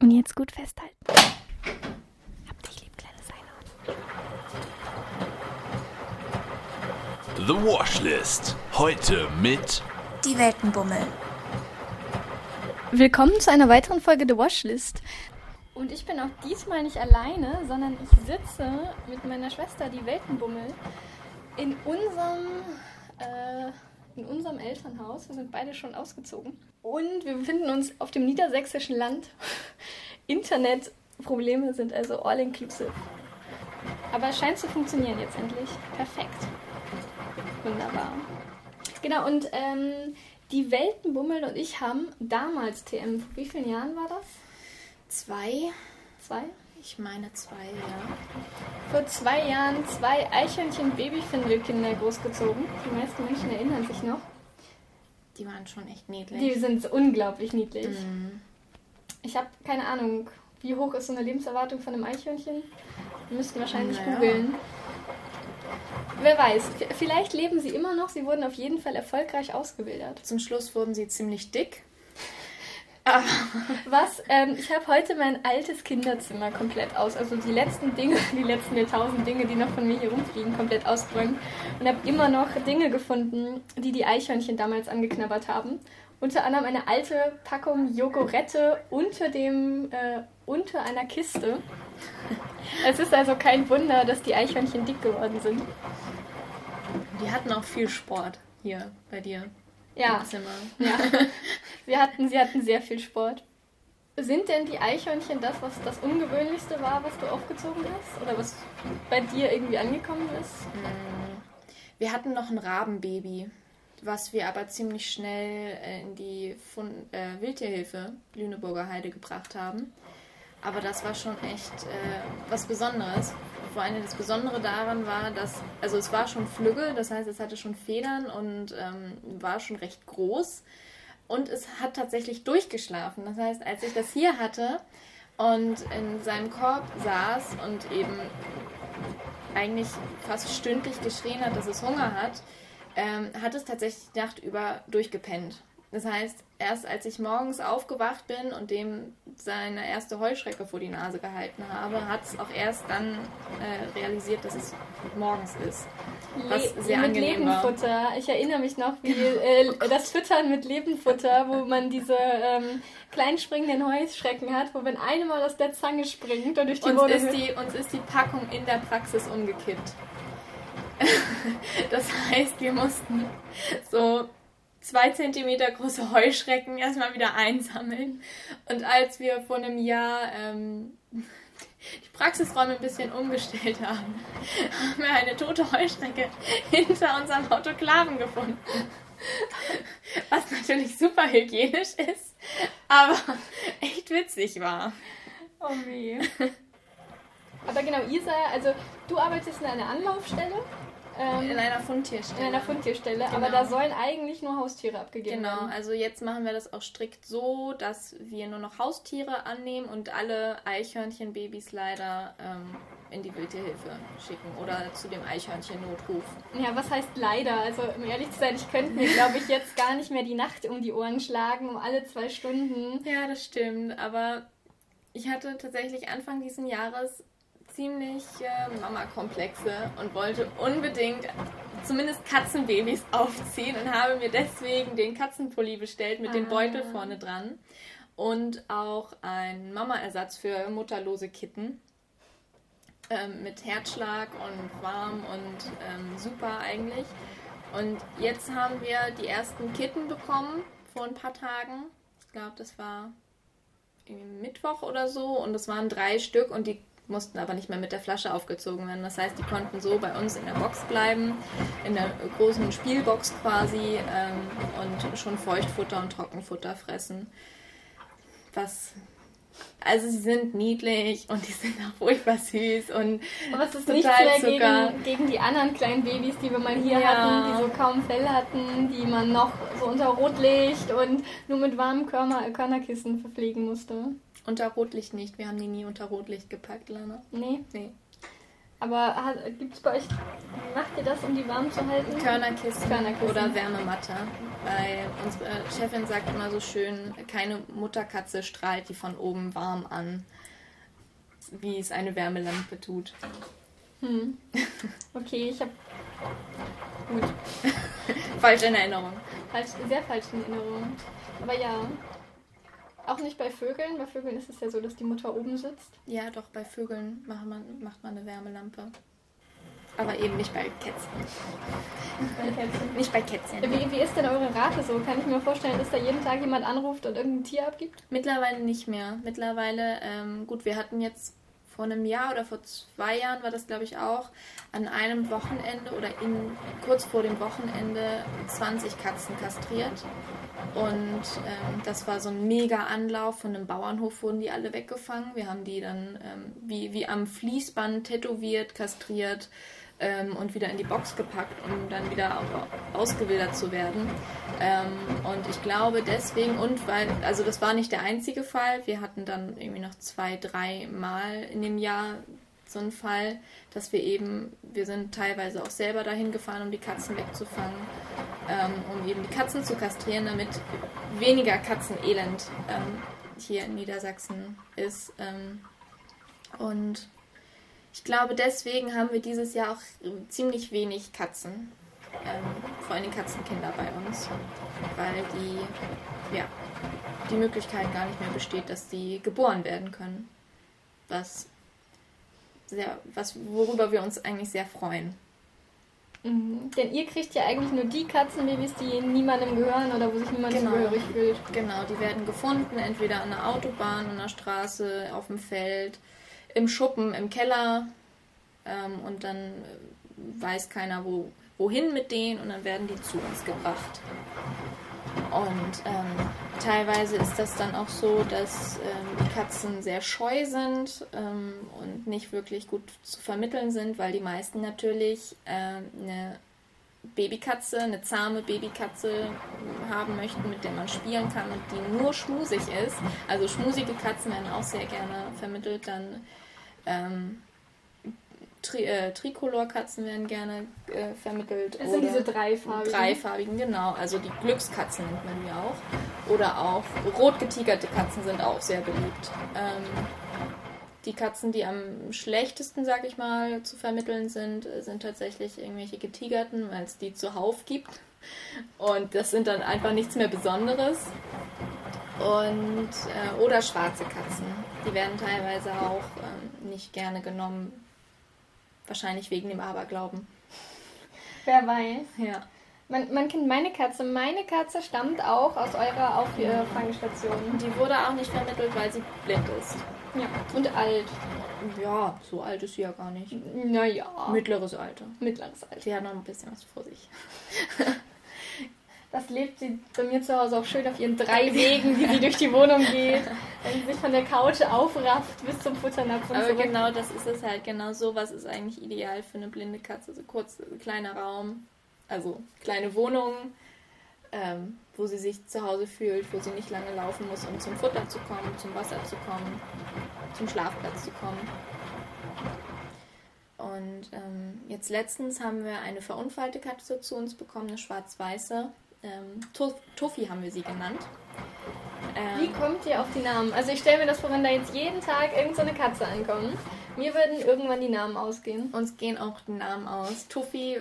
Und jetzt gut festhalten. Hab dich lieb, kleines Einhorn. The Washlist. Heute mit Die Weltenbummel. Willkommen zu einer weiteren Folge The Washlist. Und ich bin auch diesmal nicht alleine, sondern ich sitze mit meiner Schwester, die Weltenbummel, in unserem, unserem Elternhaus. Wir sind beide schon ausgezogen. Und wir befinden uns auf dem niedersächsischen Land. Internetprobleme sind also all inclusive. Aber es scheint zu funktionieren jetzt endlich. Perfekt. Wunderbar. Genau, und ähm, die Weltenbummel und ich haben damals TM, vor wie vielen Jahren war das? Zwei? Zwei? Ich meine zwei, ja. Vor zwei Jahren zwei Eichhörnchen-Babyfindelkinder großgezogen. Die meisten Menschen erinnern sich noch. Die waren schon echt niedlich. Die sind unglaublich niedlich. Mhm. Ich habe keine Ahnung, wie hoch ist so eine Lebenserwartung von einem Eichhörnchen? Wir müssten wahrscheinlich Naja. googeln. Wer weiß, vielleicht leben sie immer noch. Sie wurden auf jeden Fall erfolgreich ausgewildert. Zum Schluss wurden sie ziemlich dick. Was? Ähm, ich habe heute mein altes Kinderzimmer komplett aus, also die letzten Dinge, die letzten tausend Dinge, die noch von mir hier rumfliegen, komplett ausgeräumt und habe immer noch Dinge gefunden, die die Eichhörnchen damals angeknabbert haben. Unter anderem eine alte Packung Jogurette unter dem äh, unter einer Kiste. Es ist also kein Wunder, dass die Eichhörnchen dick geworden sind. Die hatten auch viel Sport hier bei dir Ja, im Zimmer. ja. Sie hatten, sie hatten sehr viel Sport. Sind denn die Eichhörnchen das, was das Ungewöhnlichste war, was du aufgezogen hast? Oder was bei dir irgendwie angekommen ist? Wir hatten noch ein Rabenbaby, was wir aber ziemlich schnell äh, in die Fun äh, Wildtierhilfe Lüneburger Heide gebracht haben. Aber das war schon echt äh, was Besonderes. Vor allem das Besondere daran war, dass, also es war schon Flügel, das heißt, es hatte schon Federn und ähm, war schon recht groß. Und es hat tatsächlich durchgeschlafen. Das heißt, als ich das hier hatte und in seinem Korb saß und eben eigentlich fast stündlich geschrien hat, dass es Hunger hat, ähm, hat es tatsächlich die Nacht über durchgepennt. Das heißt, erst als ich morgens aufgewacht bin und dem seine erste Heuschrecke vor die Nase gehalten habe, hat es auch erst dann äh, realisiert, dass es morgens ist. Was Le- sehr mit angenehm war. Lebenfutter. Ich erinnere mich noch, wie äh, das Füttern mit Lebenfutter, wo man diese ähm, kleinen springenden Heuschrecken hat, wo wenn eine mal aus der Zange springt und durch die Uns Wohnung ist, die, uns ist die Packung in der Praxis umgekippt. Das heißt, wir mussten so zwei Zentimeter große Heuschrecken erstmal wieder einsammeln. Und als wir vor einem Jahr ähm, die Praxisräume ein bisschen umgestellt haben, haben wir eine tote Heuschrecke hinter unserem Autoklaven gefunden. Was natürlich super hygienisch ist, aber echt witzig war. Oh weh. Aber genau, Isa, also du arbeitest in einer Anlaufstelle, ähm, In einer Fundtierstelle. in einer Fundtierstelle, aber Genau. da sollen eigentlich nur Haustiere abgegeben Genau, werden. also jetzt machen wir das auch strikt so, dass wir nur noch Haustiere annehmen und alle Eichhörnchenbabys leider ähm, in die Wildtierhilfe schicken oder zu dem Eichhörnchen-Notruf. Ja, was heißt leider? Also, um ehrlich zu sein, ich könnte mir, glaube ich, jetzt gar nicht mehr die Nacht um die Ohren schlagen, um alle zwei Stunden. Ja, das stimmt, aber ich hatte tatsächlich Anfang diesen Jahres ziemlich äh, Mama-Komplexe und wollte unbedingt zumindest Katzenbabys aufziehen und habe mir deswegen den Katzenpulli bestellt mit dem Ah. Beutel vorne dran und auch einen Mama-Ersatz für mutterlose Kitten ähm, mit Herzschlag und warm und ähm, super eigentlich. Und jetzt haben wir die ersten Kitten bekommen vor ein paar Tagen. Ich glaube, das war Mittwoch oder so und es waren drei Stück und die mussten aber nicht mehr mit der Flasche aufgezogen werden. Das heißt, die konnten so bei uns in der Box bleiben, in der großen Spielbox quasi ähm, und schon Feuchtfutter und Trockenfutter fressen. Was also sie sind niedlich und die sind auch furchtbar süß und Aber es ist Total nichts mehr Zucker. gegen, gegen die anderen kleinen Babys, die wir mal hier Ja. hatten, die so kaum Fell hatten, die man noch so unter Rotlicht und nur mit warmem Körner, Körnerkissen verpflegen musste. Unter Rotlicht nicht. Wir haben die nie unter Rotlicht gepackt, Lana. Nee. Nee. Aber gibt es bei euch, macht ihr das, um die warm zu halten? Körnerkissen, Körnerkissen. oder Wärmematte. Weil unsere Chefin sagt immer so schön, keine Mutterkatze strahlt die von oben warm an, wie es eine Wärmelampe tut. Hm. Okay, ich habe. Gut. falsch in Erinnerung. Falsch, sehr falsch in Erinnerung. Aber ja. Auch nicht bei Vögeln. Bei Vögeln ist es ja so, dass die Mutter oben sitzt. Ja, doch, bei Vögeln macht man, macht man eine Wärmelampe. Aber eben nicht bei Kätzchen. Bei Kätzchen. Nicht bei Kätzchen. Wie, wie ist denn eure Rate so? Kann ich mir vorstellen, dass da jeden Tag jemand anruft und irgendein Tier abgibt? Mittlerweile nicht mehr. Mittlerweile, ähm, gut, wir hatten jetzt vor einem Jahr oder vor zwei Jahren war das, glaube ich, auch, an einem Wochenende oder in, kurz vor dem Wochenende 20 Katzen kastriert. Und ähm, das war so ein mega Anlauf. Von einem Bauernhof wurden die alle weggefangen. Wir haben die dann ähm, wie, wie am Fließband tätowiert, kastriert ähm, und wieder in die Box gepackt, um dann wieder ausgewildert zu werden. Ähm, und ich glaube deswegen, und weil, also das war nicht der einzige Fall, wir hatten dann irgendwie noch zwei, drei Mal in dem Jahr so einen Fall, dass wir eben, wir sind teilweise auch selber dahin gefahren, um die Katzen wegzufangen, ähm, um eben die Katzen zu kastrieren, damit weniger Katzenelend ähm, hier in Niedersachsen ist. Ähm, und ich glaube, deswegen haben wir dieses Jahr auch ziemlich wenig Katzen. Ähm, vor allem Katzenkinder bei uns. Weil die, ja, die Möglichkeit gar nicht mehr besteht, dass die geboren werden können. Was sehr, was, worüber wir uns eigentlich sehr freuen. Mhm. Denn ihr kriegt ja eigentlich nur die Katzenbabys, die niemandem gehören oder wo sich niemand genau. zugehörig fühlt. Genau, die werden gefunden, entweder an der Autobahn, an der Straße, auf dem Feld im Schuppen, im Keller ähm, und dann äh, weiß keiner, wo, wohin mit denen und dann werden die zu uns gebracht. Und ähm, teilweise ist das dann auch so, dass ähm, die Katzen sehr scheu sind ähm, und nicht wirklich gut zu vermitteln sind, weil die meisten natürlich ähm, eine Babykatze, eine zahme Babykatze haben möchten, mit der man spielen kann und die nur schmusig ist. Also schmusige Katzen werden auch sehr gerne vermittelt. Dann ähm, Tri äh, Tricolor-Katzen werden gerne äh, vermittelt. Das sind diese dreifarbigen. Dreifarbigen, genau. Also die Glückskatzen nennt man die auch. Oder auch rotgetigerte Katzen sind auch sehr beliebt. Ähm, die Katzen, die am schlechtesten, sag ich mal, zu vermitteln sind, sind tatsächlich irgendwelche getigerten, weil es die zuhauf gibt. Und das sind dann einfach nichts mehr Besonderes. Und, äh, oder schwarze Katzen. Die werden teilweise auch ähm, nicht gerne genommen. Wahrscheinlich wegen dem Aberglauben. Wer weiß. Ja. Man, man kennt meine Katze. Meine Katze stammt auch aus eurer Auffangstation. Die wurde auch nicht vermittelt, weil sie blind ist. Ja, und alt. Ja, so alt ist sie ja gar nicht. Naja. Mittleres Alter. Mittleres Alter. Sie hat noch ein bisschen was vor sich. Das lebt sie bei mir zu Hause auch schön auf ihren drei Wegen, wie sie durch die Wohnung geht. Wenn sie sich von der Couch aufrafft bis zum Futternapf und Aber genau das ist es halt. Genau so was ist eigentlich ideal für eine blinde Katze. So kurz, kleiner Raum, also kleine Wohnung, ähm, wo sie sich zu Hause fühlt, wo sie nicht lange laufen muss, um zum Futter zu kommen, zum Wasser zu kommen, zum Schlafplatz zu kommen. Und ähm, jetzt letztens haben wir eine verunfallte Katze zu uns bekommen, eine schwarz-weiße ähm, Toffi haben wir sie genannt. Ähm, Wie kommt ihr auf die Namen? Also ich stelle mir das vor, wenn da jetzt jeden Tag irgendeine so Katze ankommt. Mir würden irgendwann die Namen ausgehen. Uns gehen auch die Namen aus. Tuffi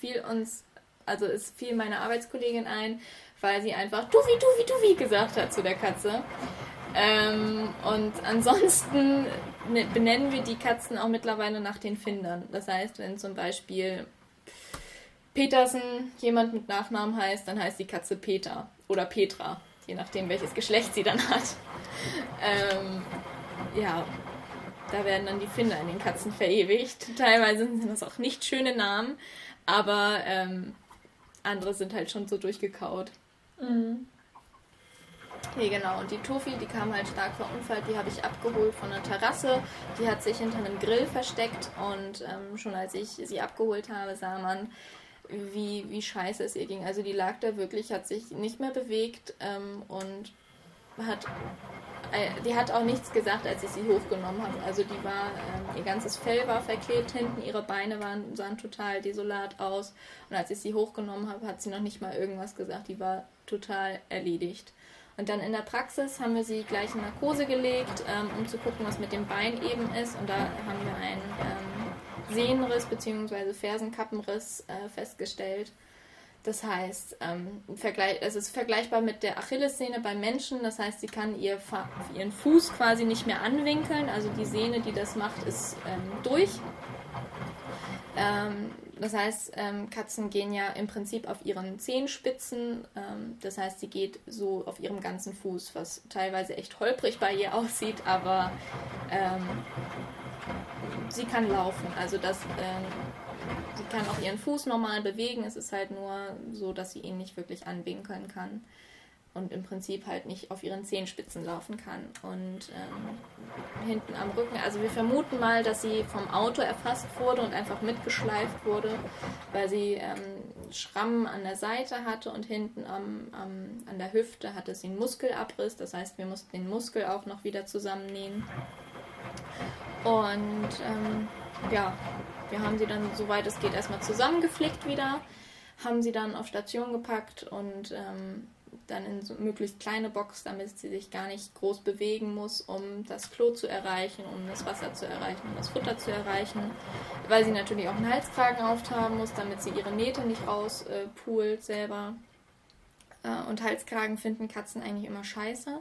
fiel uns, also es fiel meine Arbeitskollegin ein, weil sie einfach Tuffi, Tuffi, Tuffi gesagt hat zu der Katze. Ähm, und ansonsten ne, benennen wir die Katzen auch mittlerweile nach den Findern. Das heißt, wenn zum Beispiel Petersen jemand mit Nachnamen heißt, dann heißt die Katze Peter oder Petra, je nachdem welches Geschlecht sie dann hat. Ähm, ja, da werden dann die Finder in den Katzen verewigt. Teilweise sind das auch nicht schöne Namen, aber ähm, andere sind halt schon so durchgekaut. Mhm. Nee, genau. Und die Tofi, die kam halt stark verunfallt. Die habe ich abgeholt von der Terrasse. Die hat sich hinter einem Grill versteckt. Und ähm, schon als ich sie abgeholt habe, sah man, wie, wie scheiße es ihr ging. Also die lag da wirklich, hat sich nicht mehr bewegt ähm, und hat äh, die hat auch nichts gesagt, als ich sie hochgenommen habe. Also die war, ähm, ihr ganzes Fell war verklebt hinten, ihre Beine waren, sahen total desolat aus. Und als ich sie hochgenommen habe, hat sie noch nicht mal irgendwas gesagt. Die war total erledigt. Und dann in der Praxis haben wir sie gleich in Narkose gelegt, ähm, um zu gucken, was mit dem Bein eben ist. Und da haben wir einen ähm, Sehnenriss bzw. Fersenkappenriss äh, festgestellt. Das heißt, ähm, es ist vergleichbar mit der Achillessehne beim Menschen. Das heißt, sie kann ihr ihren Fuß quasi nicht mehr anwinkeln. Also die Sehne, die das macht, ist ähm, durch. Ähm, das heißt, ähm, Katzen gehen ja im Prinzip auf ihren Zehenspitzen. Ähm, das heißt, sie geht so auf ihrem ganzen Fuß, was teilweise echt holprig bei ihr aussieht, aber ähm, sie kann laufen. Also das Sie kann auch ihren Fuß normal bewegen. Es ist halt nur so, dass sie ihn nicht wirklich anwinkeln kann und im Prinzip halt nicht auf ihren Zehenspitzen laufen kann. Und ähm, hinten am Rücken, also wir vermuten mal, dass sie vom Auto erfasst wurde und einfach mitgeschleift wurde, weil sie ähm, Schrammen an der Seite hatte und hinten am, am, an der Hüfte hatte sie einen Muskelabriss. Das heißt, wir mussten den Muskel auch noch wieder zusammennähen. Und ähm, ja, wir haben sie dann, soweit es geht, erstmal zusammengeflickt wieder, haben sie dann auf Station gepackt und ähm, dann in so möglichst kleine Box, damit sie sich gar nicht groß bewegen muss, um das Klo zu erreichen, um das Wasser zu erreichen, um das Futter zu erreichen, weil sie natürlich auch einen Halskragen auftragen muss, damit sie ihre Nähte nicht rauspult äh, selber. Äh, und Halskragen finden Katzen eigentlich immer scheiße.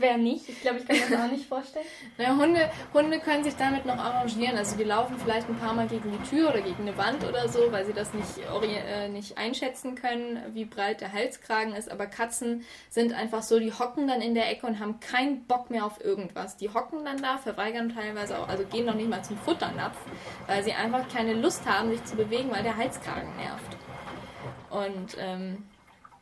Wer nicht? Ich glaube, ich kann mir das auch nicht vorstellen. Naja, Hunde, Hunde können sich damit noch arrangieren. Also die laufen vielleicht ein paar Mal gegen die Tür oder gegen eine Wand oder so, weil sie das nicht, äh, nicht einschätzen können, wie breit der Halskragen ist. Aber Katzen sind einfach so, die hocken dann in der Ecke und haben keinen Bock mehr auf irgendwas. Die hocken dann da, verweigern teilweise auch, also gehen noch nicht mal zum Futternapf, weil sie einfach keine Lust haben, sich zu bewegen, weil der Halskragen nervt. Und ähm,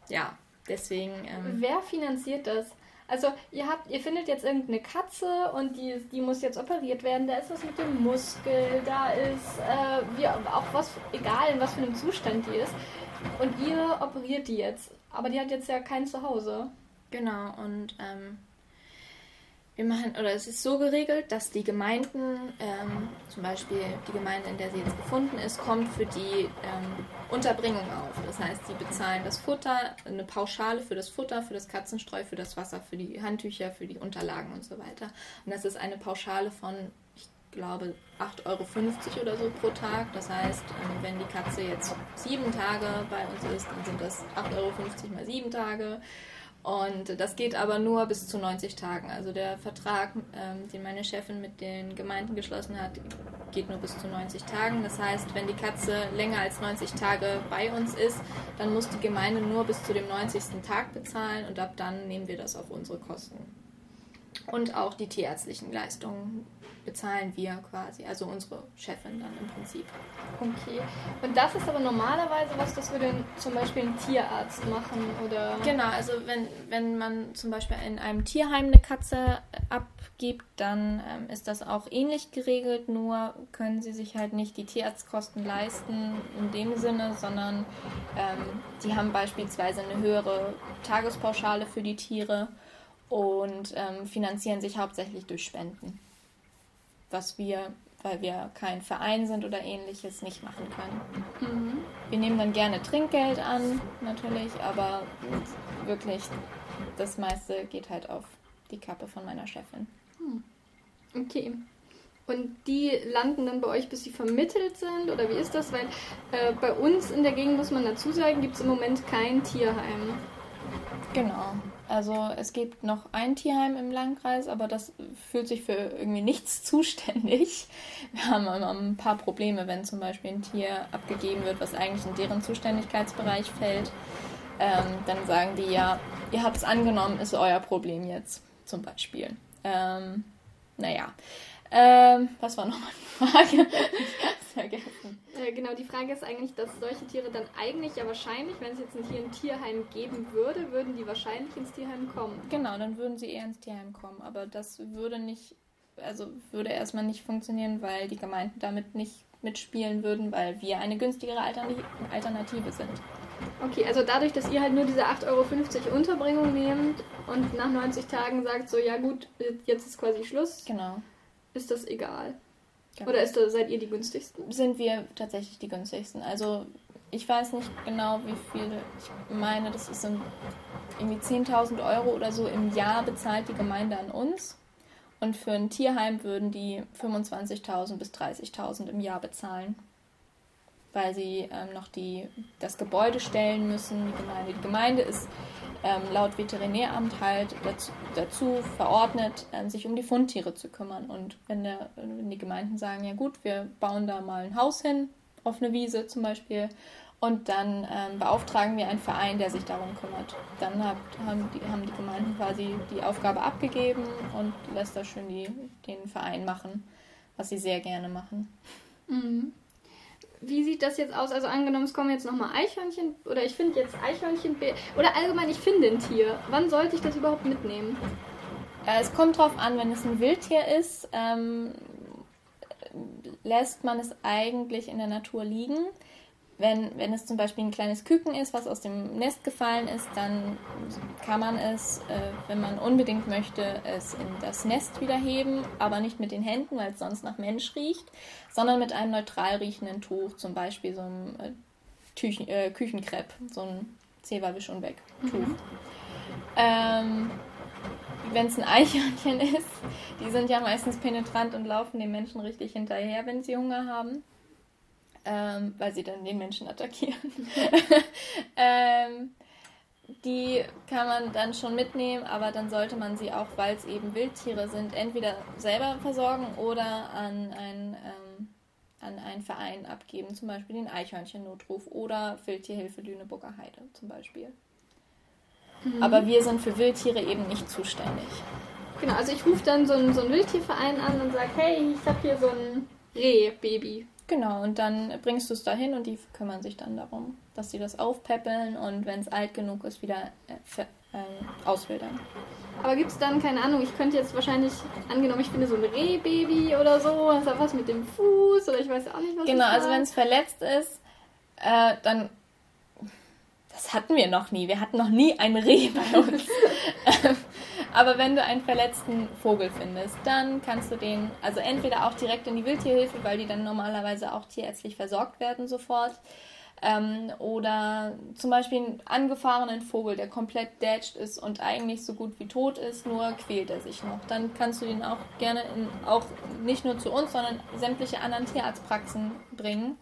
ja, deswegen. Ähm, Wer finanziert das? Also ihr habt, ihr findet jetzt irgendeine Katze und die, die muss jetzt operiert werden. Da ist was mit dem Muskel, da ist äh, wie, auch was, egal in was für einem Zustand die ist. Und ihr operiert die jetzt. Aber die hat jetzt ja kein Zuhause. Genau, und ähm, wir machen, oder es ist so geregelt, dass die Gemeinden, ähm, zum Beispiel die Gemeinde, in der sie jetzt gefunden ist, kommt für die ähm, Unterbringung auf. Das heißt, sie bezahlen das Futter, eine Pauschale für das Futter, für das Katzenstreu, für das Wasser, für die Handtücher, für die Unterlagen und so weiter. Und das ist eine Pauschale von, ich glaube, 8,50 Euro oder so pro Tag. Das heißt, ähm, wenn die Katze jetzt sieben Tage bei uns ist, dann sind das 8,50 Euro mal sieben Tage. Und das geht aber nur bis zu 90 Tagen. Also der Vertrag, ähm, den meine Chefin mit den Gemeinden geschlossen hat, geht nur bis zu 90 Tagen. Das heißt, wenn die Katze länger als 90 Tage bei uns ist, dann muss die Gemeinde nur bis zu dem 90. Tag bezahlen und ab dann nehmen wir das auf unsere Kosten. Und auch die tierärztlichen Leistungen bezahlen wir quasi, also unsere Chefin dann im Prinzip. Okay. Und das ist aber normalerweise was, das würde zum Beispiel ein Tierarzt machen oder. Genau, also wenn, wenn man zum Beispiel in einem Tierheim eine Katze abgibt, dann ähm, ist das auch ähnlich geregelt, nur können sie sich halt nicht die Tierarztkosten leisten in dem Sinne, sondern ähm, die haben beispielsweise eine höhere Tagespauschale für die Tiere und ähm, finanzieren sich hauptsächlich durch Spenden was wir, weil wir kein Verein sind oder ähnliches, nicht machen können. Mhm. Wir nehmen dann gerne Trinkgeld an, natürlich, aber wirklich das meiste geht halt auf die Kappe von meiner Chefin. Hm. Okay. Und die landen dann bei euch, bis sie vermittelt sind? Oder wie ist das? Weil äh, bei uns in der Gegend, muss man dazu sagen, gibt es im Moment kein Tierheim. Genau. Also es gibt noch ein Tierheim im Landkreis, aber das fühlt sich für irgendwie nichts zuständig. Wir haben ein paar Probleme, wenn zum Beispiel ein Tier abgegeben wird, was eigentlich in deren Zuständigkeitsbereich fällt. Ähm, dann sagen die ja, ihr habt es angenommen, ist euer Problem jetzt zum Beispiel. Ähm, naja, ähm, was war nochmal die Frage? vergessen. Äh, genau, die Frage ist eigentlich, dass solche Tiere dann eigentlich ja wahrscheinlich, wenn es jetzt hier ein Tierheim geben würde, würden die wahrscheinlich ins Tierheim kommen. Genau, dann würden sie eher ins Tierheim kommen. Aber das würde nicht, also würde erstmal nicht funktionieren, weil die Gemeinden damit nicht mitspielen würden, weil wir eine günstigere Alternative sind. Okay, also dadurch, dass ihr halt nur diese 8,50 Euro Unterbringung nehmt und nach 90 Tagen sagt, so ja gut, jetzt ist quasi Schluss. Genau. Ist das egal? Genau. Oder ist das, seid ihr die günstigsten? Sind wir tatsächlich die günstigsten. Also ich weiß nicht genau, wie viel. Ich meine, das ist irgendwie 10.000 Euro oder so im Jahr bezahlt die Gemeinde an uns. Und für ein Tierheim würden die 25.000 bis 30.000 im Jahr bezahlen weil sie ähm, noch die, das Gebäude stellen müssen. Die Gemeinde, die Gemeinde ist ähm, laut Veterinäramt halt dazu, dazu verordnet, ähm, sich um die Fundtiere zu kümmern. Und wenn, der, wenn die Gemeinden sagen, ja gut, wir bauen da mal ein Haus hin, auf eine Wiese zum Beispiel, und dann ähm, beauftragen wir einen Verein, der sich darum kümmert. Dann hat, haben, die, haben die Gemeinden quasi die Aufgabe abgegeben und lässt da schön die, den Verein machen, was sie sehr gerne machen. Mhm wie sieht das jetzt aus? Also angenommen, es kommen jetzt nochmal Eichhörnchen oder ich finde jetzt Eichhörnchen oder allgemein, ich finde ein Tier. Wann sollte ich das überhaupt mitnehmen? Äh, es kommt drauf an, wenn es ein Wildtier ist, ähm, lässt man es eigentlich in der Natur liegen. Wenn, wenn es zum Beispiel ein kleines Küken ist, was aus dem Nest gefallen ist, dann kann man es, äh, wenn man unbedingt möchte, es in das Nest wieder heben, aber nicht mit den Händen, weil es sonst nach Mensch riecht, sondern mit einem neutral riechenden Tuch, zum Beispiel so einem äh, äh, Küchenkrepp, so ein Zewa-Wisch und weg Tuch. Mhm. Ähm, wenn es ein Eichhörnchen ist, die sind ja meistens penetrant und laufen den Menschen richtig hinterher, wenn sie Hunger haben ähm, weil sie dann den Menschen attackieren. ähm, die kann man dann schon mitnehmen, aber dann sollte man sie auch, weil es eben Wildtiere sind, entweder selber versorgen oder an einen, ähm, an einen Verein abgeben, zum Beispiel den Eichhörnchen-Notruf oder Wildtierhilfe Lüneburger Heide zum Beispiel. Mhm. Aber wir sind für Wildtiere eben nicht zuständig. Genau, also ich rufe dann so einen, so einen Wildtierverein an und sage, hey, ich habe hier so ein Reh-Baby. Genau, und dann bringst du es dahin und die kümmern sich dann darum, dass sie das aufpäppeln und wenn es alt genug ist, wieder äh, äh, auswildern. Aber gibt es dann, keine Ahnung, ich könnte jetzt wahrscheinlich, angenommen, ich finde so ein Rehbaby oder so, das hat was mit dem Fuß oder ich weiß auch nicht, was Genau, also wenn es verletzt ist, äh, dann. Das hatten wir noch nie. Wir hatten noch nie ein Reh bei uns. Aber wenn du einen verletzten Vogel findest, dann kannst du den, also entweder auch direkt in die Wildtierhilfe, weil die dann normalerweise auch tierärztlich versorgt werden sofort. Ähm, oder zum Beispiel einen angefahrenen Vogel, der komplett dätscht ist und eigentlich so gut wie tot ist, nur quält er sich noch. Dann kannst du ihn auch gerne in, auch nicht nur zu uns, sondern sämtliche anderen Tierarztpraxen bringen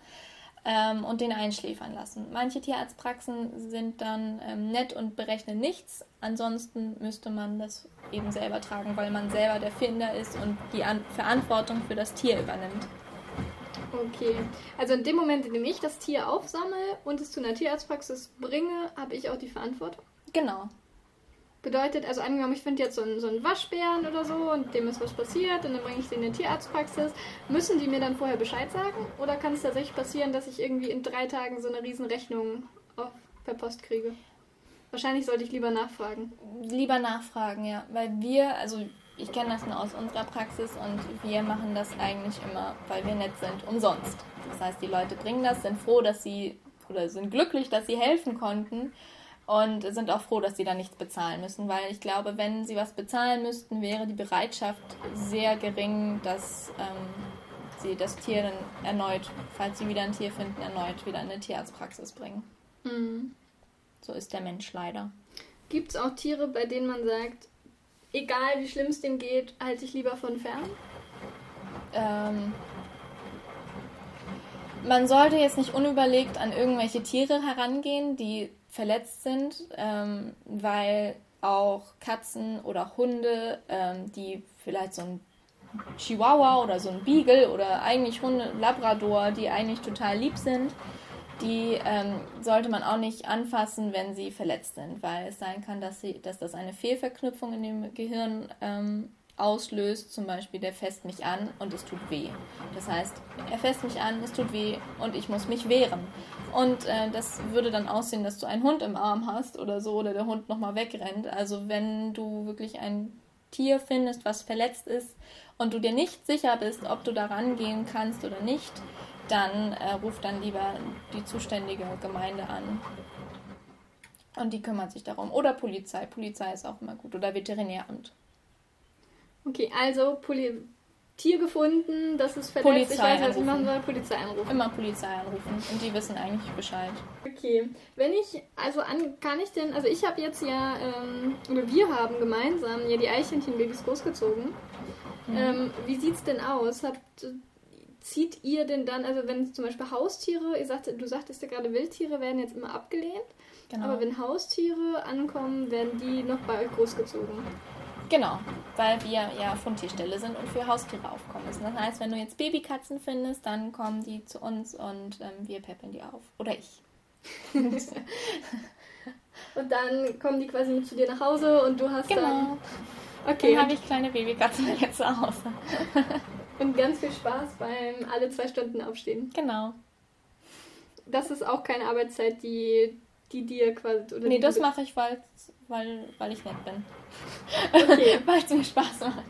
ähm, und den einschläfern lassen. Manche Tierarztpraxen sind dann ähm, nett und berechnen nichts. Ansonsten müsste man das eben selber tragen, weil man selber der Finder ist und die An Verantwortung für das Tier übernimmt. Okay, also in dem Moment, in dem ich das Tier aufsammle und es zu einer Tierarztpraxis bringe, habe ich auch die Verantwortung. Genau. Bedeutet, also angenommen, ich finde jetzt so einen, so einen Waschbären oder so und dem ist was passiert und dann bringe ich den in die Tierarztpraxis. Müssen die mir dann vorher Bescheid sagen? Oder kann es tatsächlich passieren, dass ich irgendwie in drei Tagen so eine riesen Rechnung auf, per Post kriege? Wahrscheinlich sollte ich lieber nachfragen. Lieber nachfragen, ja. Weil wir, also ich kenne das nur aus unserer Praxis und wir machen das eigentlich immer, weil wir nett sind, umsonst. Das heißt, die Leute bringen das, sind froh, dass sie oder sind glücklich, dass sie helfen konnten und sind auch froh, dass sie da nichts bezahlen müssen, weil ich glaube, wenn sie was bezahlen müssten, wäre die Bereitschaft sehr gering, dass ähm, sie das Tier dann erneut, falls sie wieder ein Tier finden, erneut wieder in eine Tierarztpraxis bringen. Mhm. So ist der Mensch leider. Gibt es auch Tiere, bei denen man sagt, egal wie schlimm es dem geht, halte ich lieber von fern? Ähm, man sollte jetzt nicht unüberlegt an irgendwelche Tiere herangehen, die verletzt sind, ähm, weil auch Katzen oder Hunde, ähm, die vielleicht so ein Chihuahua oder so ein Beagle oder eigentlich Hunde, Labrador, die eigentlich total lieb sind, die ähm, sollte man auch nicht anfassen, wenn sie verletzt sind, weil es sein kann, dass, sie, dass das eine Fehlverknüpfung in dem Gehirn ähm, auslöst, zum Beispiel der fässt mich an und es tut weh. Das heißt, er fässt mich an, es tut weh und ich muss mich wehren. Und äh, das würde dann aussehen, dass du einen Hund im Arm hast oder so oder der Hund nochmal wegrennt. Also wenn du wirklich ein Tier findest, was verletzt ist und du dir nicht sicher bist, ob du da rangehen kannst oder nicht, dann äh, ruft dann lieber die zuständige Gemeinde an. Und die kümmert sich darum. Oder Polizei. Polizei ist auch immer gut. Oder Veterinäramt. Okay, also Poli Tier gefunden, das ist verletzt. Polizei ich weiß, was ich anrufen. machen soll. Polizei anrufen. Immer Polizei anrufen. Und die wissen eigentlich Bescheid. Okay, wenn ich, also an, kann ich denn, also ich habe jetzt ja, ähm, oder wir haben gemeinsam ja die Eichhörnchenbabys großgezogen. Ähm, wie sieht's denn aus? Habt, zieht ihr denn dann, also wenn zum Beispiel Haustiere, ihr sagt, du sagtest ja gerade, Wildtiere werden jetzt immer abgelehnt, Genau. aber wenn Haustiere ankommen, werden die noch bei euch großgezogen. Genau, weil wir ja Fundtierstelle sind und für Haustiere aufkommen müssen. Das heißt, wenn du jetzt Babykatzen findest, dann kommen die zu uns und ähm, wir peppeln die auf. Oder ich. Und dann kommen die quasi mit zu dir nach Hause und du hast Genau. dann, okay, Dann habe ich kleine Babykatzen jetzt zu Hause. und ganz viel Spaß beim alle zwei Stunden aufstehen. Genau. Das ist auch keine Arbeitszeit, die, die dir quasi. Oder Nee, das mache ich, weil, weil, weil ich nett bin. Okay, weil es mir Spaß macht.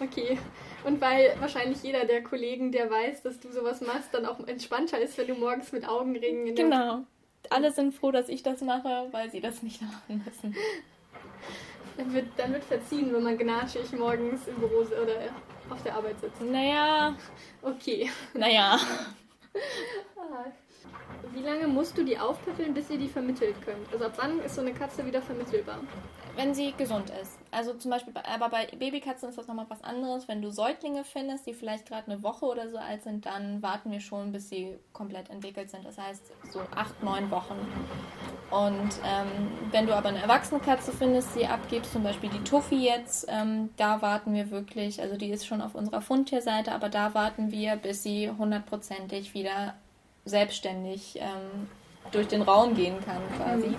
okay. Und weil wahrscheinlich jeder der Kollegen, der weiß, dass du sowas machst, dann auch entspannter ist, wenn du morgens mit Augenringen in Genau. Alle sind froh, dass ich das mache, weil sie das nicht machen müssen. Dann wird, dann wird verziehen, wenn man gnatschig morgens im Büro oder auf der Arbeit sitzt. Naja, Okay. naja. Wie lange musst du die aufpäppeln, bis ihr die vermittelt könnt? Also ab wann ist so eine Katze wieder vermittelbar? Wenn sie gesund ist. Also zum Beispiel, bei- aber bei Babykatzen ist das nochmal was anderes. Wenn du Säuglinge findest, die vielleicht gerade eine Woche oder so alt sind, dann warten wir schon, bis sie komplett entwickelt sind. Das heißt so acht, neun Wochen. Und ähm, wenn du aber eine erwachsene Katze findest, die abgibt, zum Beispiel die Tuffy jetzt, ähm, da warten wir wirklich, also die ist schon auf unserer Fundtierseite, aber da warten wir, bis sie hundertprozentig wieder selbstständig ähm, durch den Raum gehen kann quasi.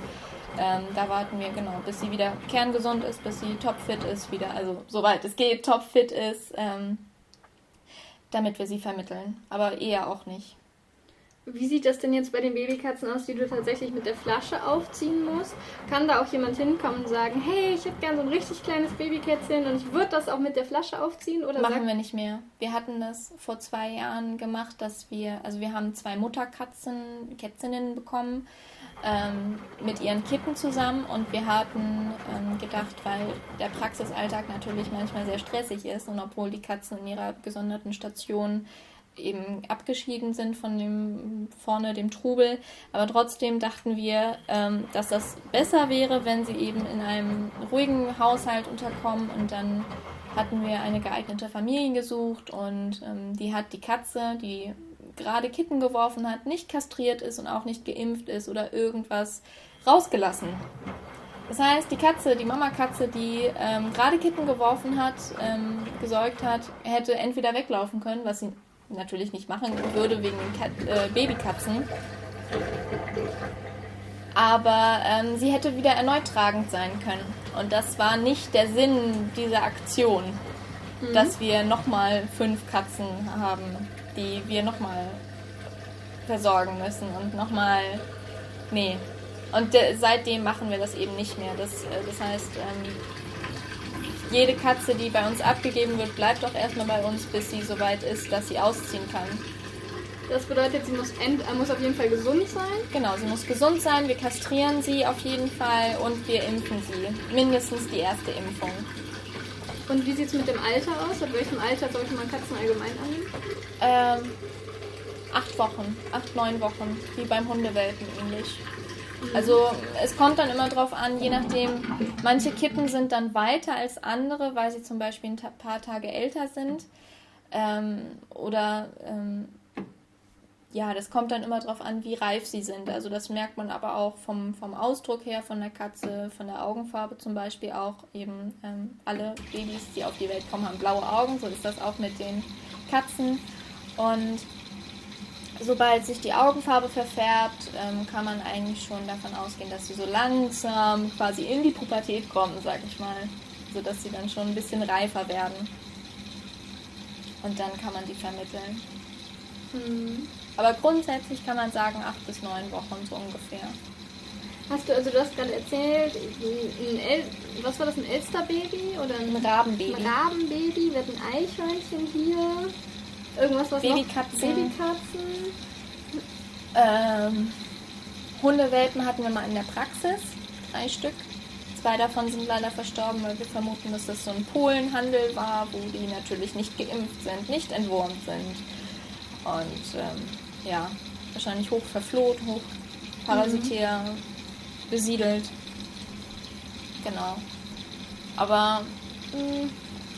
Ähm, da warten wir genau, bis sie wieder kerngesund ist, bis sie topfit ist, wieder, also soweit es geht, topfit ist, ähm, damit wir sie vermitteln. Aber eher auch nicht. Wie sieht das denn jetzt bei den Babykatzen aus, die du tatsächlich mit der Flasche aufziehen musst? Kann da auch jemand hinkommen und sagen, hey, ich hätte gern so ein richtig kleines Babykätzchen und ich würde das auch mit der Flasche aufziehen? Oder Machen wir nicht mehr. Wir hatten das vor zwei Jahren gemacht, dass wir, also wir haben zwei Mutterkatzen, Kätzinnen bekommen ähm, mit ihren Kitten zusammen und wir hatten ähm, gedacht, weil der Praxisalltag natürlich manchmal sehr stressig ist und obwohl die Katzen in ihrer gesonderten Station eben abgeschieden sind von dem vorne dem Trubel, aber trotzdem dachten wir, ähm, dass das besser wäre, wenn sie eben in einem ruhigen Haushalt unterkommen und dann hatten wir eine geeignete Familie gesucht und ähm, die hat die Katze, die gerade Kitten geworfen hat, nicht kastriert ist und auch nicht geimpft ist oder irgendwas rausgelassen. Das heißt, die Katze, die Mamakatze, die ähm, gerade Kitten geworfen hat, ähm, gesäugt hat, hätte entweder weglaufen können, was sie natürlich nicht machen würde wegen den äh, Babykatzen. Aber ähm, sie hätte wieder erneut tragend sein können. Und das war nicht der Sinn dieser Aktion, dass wir nochmal fünf Katzen haben, die wir nochmal versorgen müssen und nochmal. Nee. Und äh, seitdem machen wir das eben nicht mehr. Das, äh, das heißt, ähm, jede Katze, die bei uns abgegeben wird, bleibt auch erstmal bei uns, bis sie soweit ist, dass sie ausziehen kann. das bedeutet, sie muss, end, äh, muss auf jeden Fall gesund sein. Genau, sie muss gesund sein, wir kastrieren sie auf jeden Fall und wir impfen sie. Mindestens die erste Impfung. Und wie sieht es mit dem Alter aus? Ab welchem Alter sollte man Katzen allgemein annehmen? Ähm, acht Wochen, acht, neun Wochen, wie beim Hundewelpen ähnlich. Also es kommt dann immer drauf an, je nachdem, manche Kitten sind dann weiter als andere, weil sie zum Beispiel ein paar Tage älter sind. Ähm, oder ähm, ja, das kommt dann immer drauf an, wie reif sie sind. Also das merkt man aber auch vom, vom Ausdruck her von der Katze, von der Augenfarbe zum Beispiel auch. Eben ähm, alle Babys, die auf die Welt kommen, haben blaue Augen. So ist das auch mit den Katzen. Und sobald sich die Augenfarbe verfärbt, ähm, kann man eigentlich schon davon ausgehen, dass sie so langsam quasi in die Pubertät kommen, sag ich mal. Sodass sie dann schon ein bisschen reifer werden. Und dann kann man die vermitteln. Hm. Aber grundsätzlich kann man sagen, acht bis neun Wochen so ungefähr. Hast du, also du hast gerade erzählt, ein El was war das, ein Elsterbaby oder ein, Ein Rabenbaby. ein Rabenbaby? Wir hatten Eichhörnchen hier. Irgendwas, was Babykatzen. Babykatzen. Ähm, Hundewelpen hatten wir mal in der Praxis. Drei Stück. Zwei davon sind leider verstorben, weil wir vermuten, dass das so ein Polenhandel war, wo die natürlich nicht geimpft sind, nicht entwurmt sind. Und ähm, ja, wahrscheinlich hoch verfloht, hoch parasitär besiedelt. Genau. Aber mh,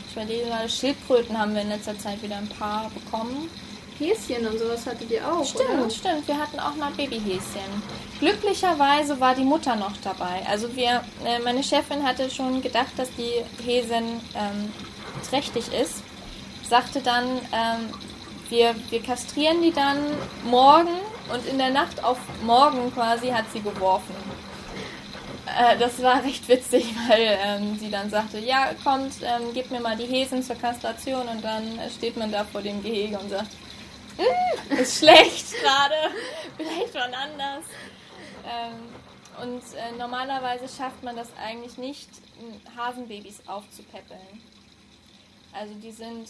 ich überlege gerade, Schildkröten haben wir in letzter Zeit wieder ein paar bekommen. Häschen und sowas hattet ihr auch, Stimmt, oder? stimmt. Wir hatten auch mal Babyhäschen. Glücklicherweise war die Mutter noch dabei. Also wir, äh, meine Chefin hatte schon gedacht, dass die Häsin ähm, trächtig ist. Sagte dann, ähm, wir, wir kastrieren die dann morgen und in der Nacht auf morgen quasi hat sie geworfen. Äh, das war recht witzig, weil ähm, sie dann sagte, ja, kommt, ähm, gib mir mal die Häsen zur Kastration und dann steht man da vor dem Gehege und sagt, "Mm, ist schlecht gerade, vielleicht wann anders. Ähm, und äh, normalerweise schafft man das eigentlich nicht, Hasenbabys aufzupäppeln. Also die sind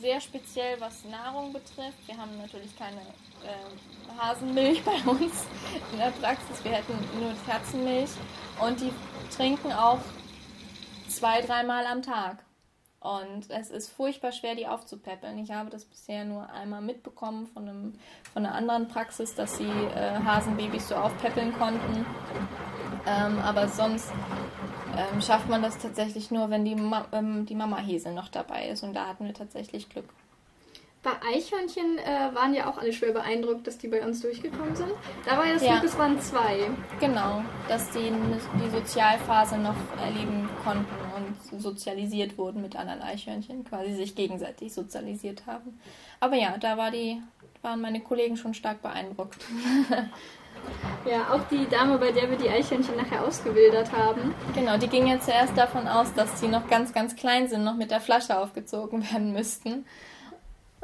sehr speziell, was Nahrung betrifft. Wir haben natürlich keine äh, Hasenmilch bei uns in der Praxis. Wir hätten nur Katzenmilch. Und die trinken auch zwei, dreimal am Tag. Und es ist furchtbar schwer, die aufzupäppeln. Ich habe das bisher nur einmal mitbekommen von, einem, von einer anderen Praxis, dass sie äh, Hasenbabys so aufpäppeln konnten. Ähm, aber sonst ähm, schafft man das tatsächlich nur, wenn die, Ma ähm, die Mama-Häsel noch dabei ist. Und da hatten wir tatsächlich Glück. Bei Eichhörnchen äh, waren ja auch alle schwer beeindruckt, dass die bei uns durchgekommen sind. Da war ja das Ja. Glück, es waren zwei. Genau, dass die die Sozialphase noch erleben konnten und sozialisiert wurden mit anderen Eichhörnchen, quasi sich gegenseitig sozialisiert haben. Aber ja, da war die, waren meine Kollegen schon stark beeindruckt. Ja, auch die Dame, bei der wir die Eichhörnchen nachher ausgewildert haben. Genau, die ging ja zuerst davon aus, dass sie noch ganz, ganz klein sind, noch mit der Flasche aufgezogen werden müssten.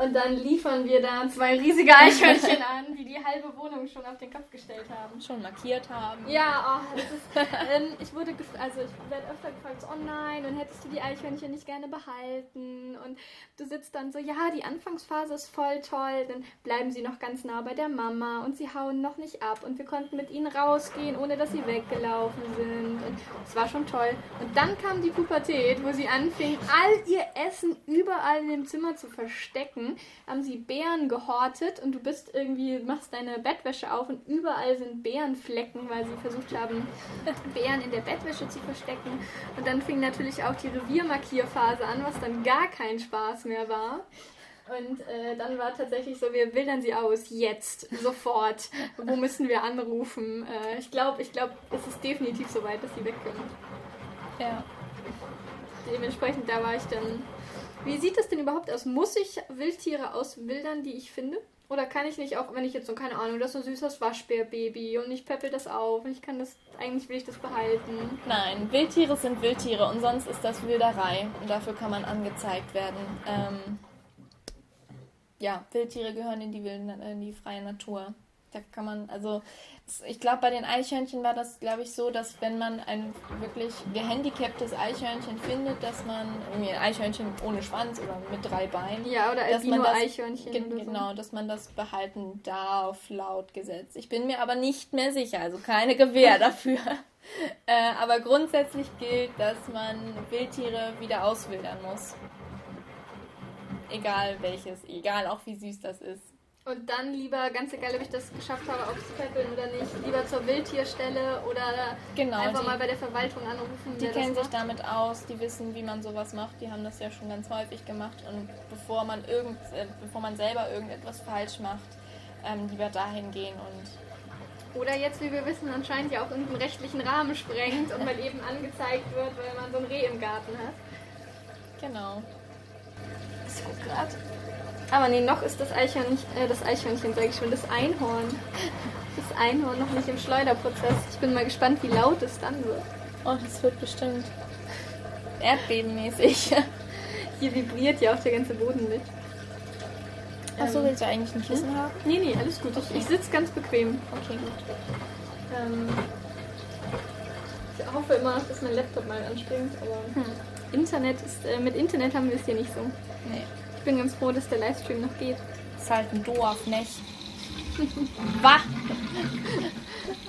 Und dann liefern wir da zwei riesige Eichhörnchen an, die die halbe Wohnung schon auf den Kopf gestellt haben. Schon markiert haben. Ja, oh, das ist, ähm, ich wurde, also ich werde öfter gefragt, oh nein, und hättest du die Eichhörnchen nicht gerne behalten? Und du sitzt dann so, ja, die Anfangsphase ist voll toll, dann bleiben sie noch ganz nah bei der Mama und sie hauen noch nicht ab und wir konnten mit ihnen rausgehen, ohne dass sie weggelaufen sind und es war schon toll. Und dann kam die Pubertät, wo sie anfingen, all ihr Essen überall in dem Zimmer zu verstecken, haben sie Beeren gehortet und du bist irgendwie, machst deine Bettwäsche auf und überall sind Beerenflecken, weil sie versucht haben, Beeren in der Bettwäsche zu verstecken. Und dann fing natürlich auch die Reviermarkierphase an, was dann gar kein Spaß mehr war. Und äh, dann war tatsächlich so, wir wildern sie aus, jetzt, sofort. Wo müssen wir anrufen? Äh, ich glaube, ich glaube, es ist definitiv so weit, dass sie weg können. Ja. Dementsprechend, da war ich dann. Wie sieht das denn überhaupt aus? Muss ich Wildtiere auswildern, die ich finde? Oder kann ich nicht auch, wenn ich jetzt so, keine Ahnung, das ist ein süßes Waschbärbaby und ich peppel das auf und ich kann das, eigentlich will ich das behalten. Nein, Wildtiere sind Wildtiere und sonst ist das Wilderei und dafür kann man angezeigt werden. Ähm, ja, Wildtiere gehören in die, wilde, in die freie Natur. Da kann man, also ich glaube, bei den Eichhörnchen war das, glaube ich, so, dass wenn man ein wirklich gehandicaptes Eichhörnchen findet, dass man irgendwie ein Eichhörnchen ohne Schwanz oder mit drei Beinen, Ja, oder dass man das- Albino-Eichhörnchen Ge- so. Genau, dass man das behalten darf, laut Gesetz. Ich bin mir aber nicht mehr sicher, also keine Gewähr dafür. äh, aber grundsätzlich gilt, dass man Wildtiere wieder auswildern muss. Egal welches, egal auch wie süß das ist. Und dann lieber, ganz egal, ob ich das geschafft habe, aufzupäppeln oder nicht, lieber zur Wildtierstelle oder Genau, einfach die- mal bei der Verwaltung anrufen. Die kennen sich damit aus, die wissen, wie man sowas macht, die haben das ja schon ganz häufig gemacht. Und bevor man irgend, äh, bevor man selber irgendetwas falsch macht, ähm, lieber dahin gehen und Oder jetzt, wie wir wissen, anscheinend ja auch irgendeinen rechtlichen Rahmen sprengt und mal eben angezeigt wird, weil man so ein Reh im Garten hat. genau. Ich guck grad. Aber nee, noch ist das Eichhörnchen, äh, das Eichhörnchen, sage ich schon, das Einhorn. Das Einhorn noch nicht im Schleuderprozess. Ich bin mal gespannt, wie laut es dann wird. Oh, das wird bestimmt erdbebenmäßig. Hier vibriert ja auch der ganze Boden mit. Achso, Ähm, willst du eigentlich ein Kissen haben? Nee, nee, alles gut. Ich, ich sitze ganz bequem. Okay, gut. Ähm, ich hoffe immer, dass mein Laptop mal anspringt, aber Hm. Internet ist, äh, mit Internet haben wir es hier nicht so. Nee. Ich bin ganz froh, dass der Livestream noch geht. Ist halt ein Dorf, nicht? Wah!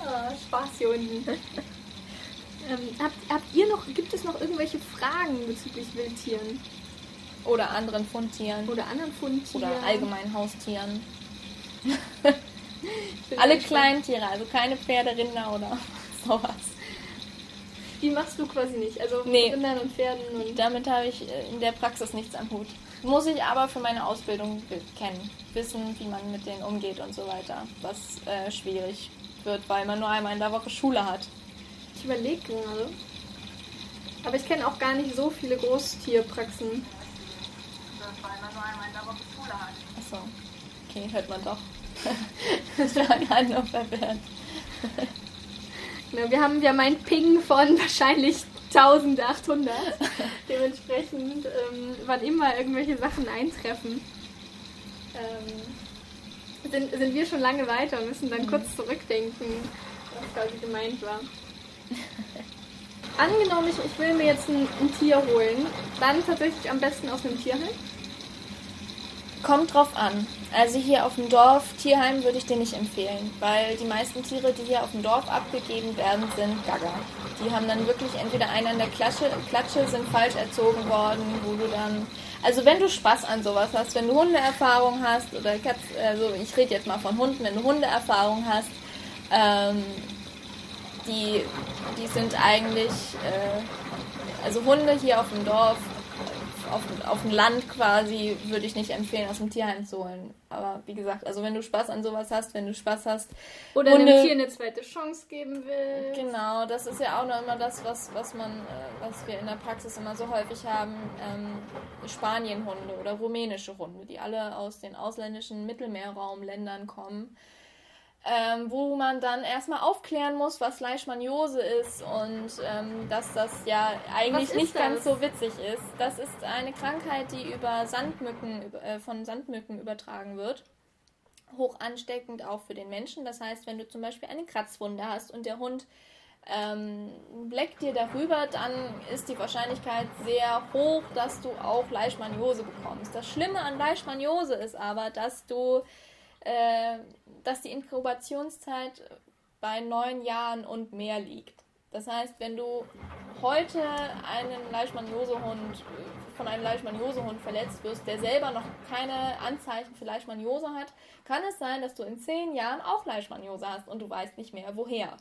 oh, Spaß hier unten. ähm, habt, habt ihr noch, gibt es noch irgendwelche Fragen bezüglich Wildtieren? Oder anderen Fundtieren. Oder anderen Fundtieren. Oder allgemein Haustieren. Alle Kleintiere, also keine Pferde, Rinder oder sowas. Die machst du quasi nicht. Also Nee. Rindern und Pferden und. Damit habe ich äh, in der Praxis nichts am Hut. Muss ich aber für meine Ausbildung kennen. Wissen, wie man mit denen umgeht und so weiter. Was äh, schwierig wird, weil man nur einmal in der Woche Schule hat. Ich überlege gerade. Aber ich kenne auch gar nicht so viele Großtierpraxen. Weil man nur einmal in der Woche Schule hat. Achso. Okay, hört man doch. das war gerade nur verwirrt. Ja, wir haben ja mein Ping von wahrscheinlich 1800. Dementsprechend, ähm, wann immer irgendwelche Sachen eintreffen, ähm, sind, sind wir schon lange weiter und müssen dann kurz zurückdenken, was quasi gemeint war. Angenommen, ich, ich will mir jetzt ein, ein Tier holen, dann tatsächlich am besten aus einem Tierheim. Kommt drauf an. Also hier auf dem Dorf, Tierheim würde ich dir nicht empfehlen, weil die meisten Tiere, die hier auf dem Dorf abgegeben werden, sind Gaga. Die haben dann wirklich entweder einen an der Klatsche, Klatsche sind falsch erzogen worden, wo du dann... Also wenn du Spaß an sowas hast, wenn du Hundeerfahrung hast oder Katz, also ich rede jetzt mal von Hunden, wenn du Hundeerfahrung hast, ähm, die, die sind eigentlich, äh, also Hunde hier auf dem Dorf, auf, auf dem Land quasi, würde ich nicht empfehlen, aus dem Tierheim zu holen. Aber wie gesagt, also wenn du Spaß an sowas hast, wenn du Spaß hast, Oder Hunde- einem Tier eine zweite Chance geben will. Genau, das ist ja auch noch immer das, was, was man, äh, was wir in der Praxis immer so häufig haben, ähm, Spanienhunde oder rumänische Hunde, die alle aus den ausländischen Mittelmeerraumländern kommen. Ähm, wo man dann erstmal aufklären muss, was Leishmaniose ist und ähm, dass das ja eigentlich nicht ganz das? so witzig ist. Das ist eine Krankheit, die über Sandmücken, äh, von Sandmücken übertragen wird hoch ansteckend auch für den Menschen. Das heißt, wenn du zum Beispiel eine Kratzwunde hast und der Hund ähm, leckt dir darüber, dann ist die Wahrscheinlichkeit sehr hoch, dass du auch Leishmaniose bekommst. Das Schlimme an Leishmaniose ist aber, dass du, äh, dass die Inkubationszeit bei neun Jahren und mehr liegt. Das heißt, wenn du heute einen Leishmaniosehund von einem Leishmaniosehund verletzt wirst, der selber noch keine Anzeichen für Leishmaniose hat, kann es sein, dass du in zehn Jahren auch Leishmaniose hast und du weißt nicht mehr woher.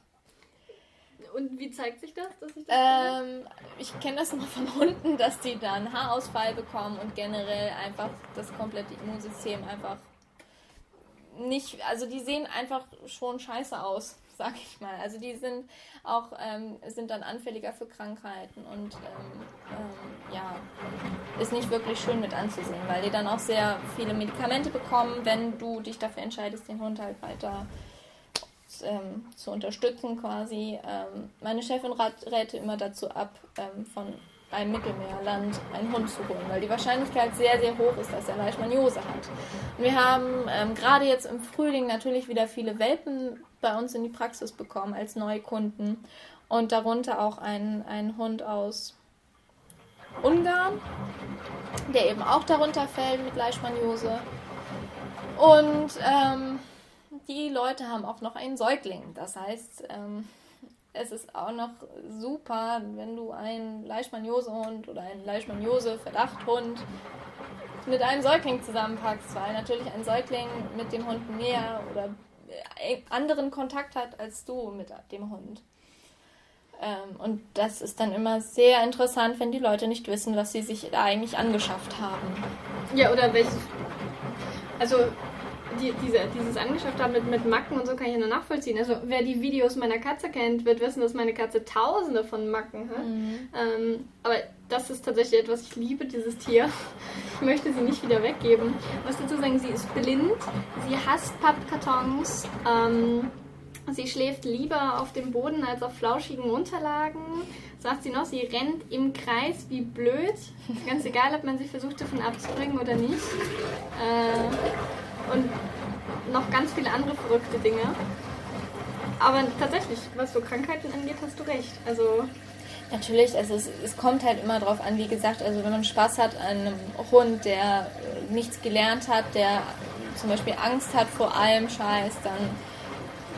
Und wie zeigt sich das, dass ich das? Ähm, ich kenne das immer von Hunden, dass die dann Haarausfall bekommen und generell einfach das komplette Immunsystem einfach nicht, also die sehen einfach schon scheiße aus, sag ich mal. Also die sind auch, ähm, sind dann anfälliger für Krankheiten und ähm, ähm, ja, ist nicht wirklich schön mit anzusehen, weil die dann auch sehr viele Medikamente bekommen, wenn du dich dafür entscheidest, den Hund halt weiter ähm, zu unterstützen quasi. Ähm, meine Chefin rat, räte immer dazu ab, ähm, von einem Mittelmeerland einen Hund zu holen, weil die Wahrscheinlichkeit sehr, sehr hoch ist, dass er Leishmaniose hat. Und wir haben ähm, gerade jetzt im Frühling natürlich wieder viele Welpen bei uns in die Praxis bekommen als Neukunden und darunter auch einen, einen Hund aus Ungarn, der eben auch darunter fällt mit Leishmaniose. Und ähm, die Leute haben auch noch einen Säugling. Das heißt, ähm, es ist auch noch super, wenn du einen Leishmaniosehund oder einen Leishmaniose-Verdachthund mit einem Säugling zusammenpackst, weil natürlich ein Säugling mit dem Hund mehr oder äh, anderen Kontakt hat als du mit dem Hund. Ähm, und das ist dann immer sehr interessant, wenn die Leute nicht wissen, was sie sich da eigentlich angeschafft haben. Ja, oder welches. Also, die, diese, dieses angeschafft haben mit, mit Macken und so kann ich ja nur nachvollziehen. Also, wer die Videos meiner Katze kennt, wird wissen, dass meine Katze tausende von Macken hat. Ähm, aber das ist tatsächlich etwas, ich liebe dieses Tier. Ich möchte sie nicht wieder weggeben. Ich muss dazu sagen, sie ist blind, sie hasst Pappkartons. Ähm, Sie schläft lieber auf dem Boden als auf flauschigen Unterlagen. Sagt sie noch, sie rennt im Kreis wie blöd. Ganz egal, ob man sie versucht davon abzubringen oder nicht. Äh, und noch ganz viele andere verrückte Dinge. Aber tatsächlich, was so Krankheiten angeht, hast du recht. Also, Natürlich, also es, es kommt halt immer drauf an, wie gesagt, also wenn man Spaß hat an einem Hund, der äh, nichts gelernt hat, der zum Beispiel Angst hat vor allem Scheiß, dann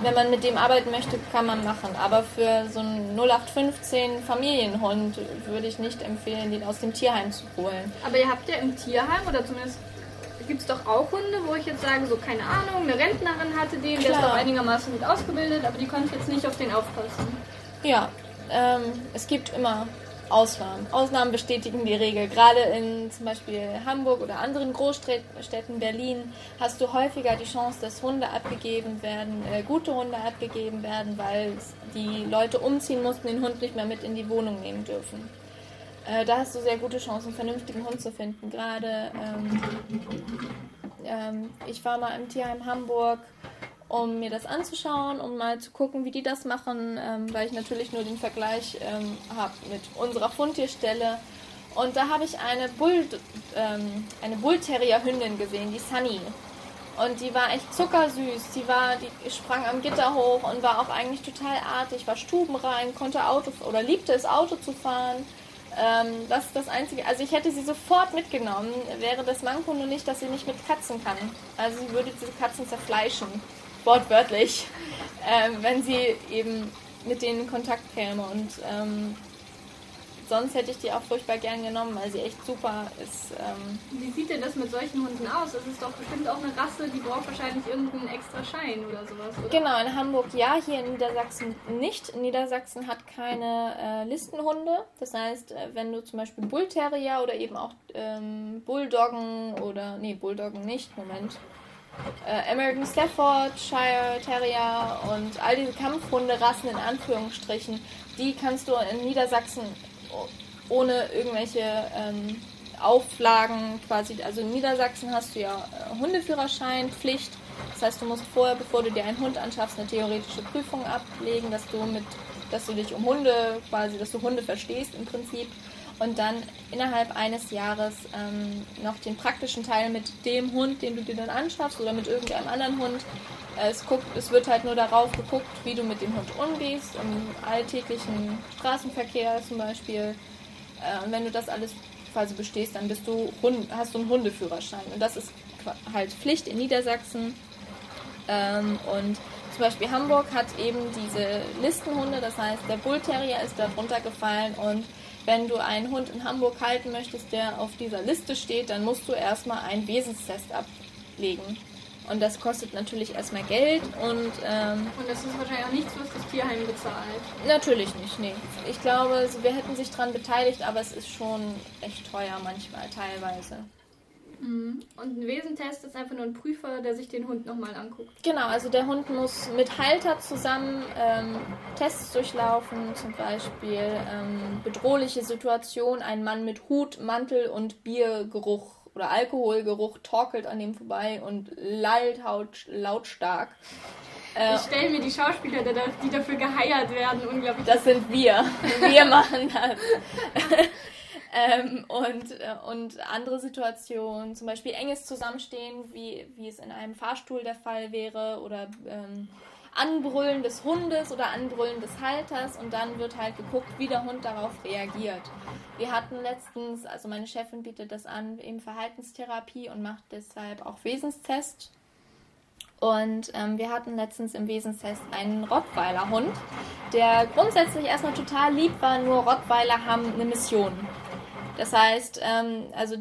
wenn man mit dem arbeiten möchte, kann man machen. Aber für so einen 0815 Familienhund würde ich nicht empfehlen, den aus dem Tierheim zu holen. Aber ihr habt ja im Tierheim oder zumindest gibt es doch auch Hunde, wo ich jetzt sage, so keine Ahnung, eine Rentnerin hatte den, der ist doch einigermaßen gut ausgebildet, aber die konnte jetzt nicht auf den aufpassen. Ja, ähm, es gibt immer Ausnahmen. Ausnahmen bestätigen die Regel. Gerade in zum Beispiel Hamburg oder anderen Großstädten, Berlin, hast du häufiger die Chance, dass Hunde abgegeben werden, äh, gute Hunde abgegeben werden, weil die Leute umziehen mussten, den Hund nicht mehr mit in die Wohnung nehmen dürfen. Äh, da hast du sehr gute Chancen, einen vernünftigen Hund zu finden. Gerade ähm, ähm, ich war mal im Tierheim Hamburg um mir das anzuschauen, um mal zu gucken, wie die das machen, ähm, weil ich natürlich nur den Vergleich ähm, habe mit unserer Fundtierstelle. Und da habe ich eine Bull, ähm, eine Bullterrier-Hündin gesehen, die Sunny. Und die war echt zuckersüß. Die war, die sprang am Gitter hoch und war auch eigentlich total artig, war stubenrein, konnte Auto oder liebte es, Auto zu fahren. Ähm, das ist das Einzige. Also ich hätte sie sofort mitgenommen, wäre das Manko nur nicht, dass sie nicht mit Katzen kann. Also sie würde diese Katzen zerfleischen wortwörtlich, ähm, wenn sie eben mit denen in Kontakt käme. Und ähm, sonst hätte ich die auch furchtbar gern genommen, weil sie echt super ist. Ähm. Wie sieht denn das mit solchen Hunden aus? Das ist doch bestimmt auch eine Rasse, die braucht wahrscheinlich irgendeinen extra Schein oder sowas. Oder? Genau, in Hamburg ja, hier in Niedersachsen nicht. Niedersachsen hat keine äh, Listenhunde. Das heißt, äh, wenn du zum Beispiel Bullterrier oder eben auch ähm, Bulldoggen oder, nee, Bulldoggen nicht, Moment äh, American Staffordshire Terrier und all diese Kampfhunderassen in Anführungsstrichen, die kannst du in Niedersachsen ohne irgendwelche ähm, Auflagen quasi, also in Niedersachsen hast du ja äh, Hundeführerschein, Pflicht. Das heißt, du musst vorher, bevor du dir einen Hund anschaffst, eine theoretische Prüfung ablegen, dass du mit, dass du dich um Hunde quasi, dass du Hunde verstehst im Prinzip und dann innerhalb eines Jahres ähm, noch den praktischen Teil mit dem Hund, den du dir dann anschaffst oder mit irgendeinem anderen Hund. Es, guckt, es wird halt nur darauf geguckt, wie du mit dem Hund umgehst, im alltäglichen Straßenverkehr zum Beispiel. Äh, und wenn du das alles quasi bestehst, dann bist du Hund, hast du einen Hundeführerschein. Und das ist halt Pflicht in Niedersachsen. Ähm, und zum Beispiel Hamburg hat eben diese Listenhunde, das heißt, der Bullterrier ist da drunter gefallen und wenn du einen Hund in Hamburg halten möchtest, der auf dieser Liste steht, dann musst du erstmal einen Wesenstest ablegen. Und das kostet natürlich erstmal Geld und. Ähm, und das ist wahrscheinlich auch nichts, was das Tierheim bezahlt. Natürlich nicht, nee. Ich glaube, wir hätten sich daran beteiligt, aber es ist schon echt teuer manchmal, teilweise. Mhm. Und ein Wesentest ist einfach nur ein Prüfer, der sich den Hund nochmal anguckt. Genau, also der Hund muss mit Halter zusammen ähm, Tests durchlaufen, zum Beispiel ähm, bedrohliche Situation, ein Mann mit Hut, Mantel und Biergeruch oder Alkoholgeruch torkelt an dem vorbei und lallt lautstark. Äh, ich stelle mir die Schauspieler, die dafür geheiert werden, unglaublich. Das sind wir. Wir machen das. Ähm, und, äh, und andere Situationen, zum Beispiel enges Zusammenstehen, wie, wie es in einem Fahrstuhl der Fall wäre, oder ähm, Anbrüllen des Hundes oder Anbrüllen des Halters und dann wird halt geguckt, wie der Hund darauf reagiert. Wir hatten letztens, also meine Chefin bietet das an, eben Verhaltenstherapie und macht deshalb auch Wesenstest. Und ähm, wir hatten letztens im Wesenstest einen Rottweiler-Hund, der grundsätzlich erstmal total lieb war, nur Rottweiler haben eine Mission. Das heißt, ähm, also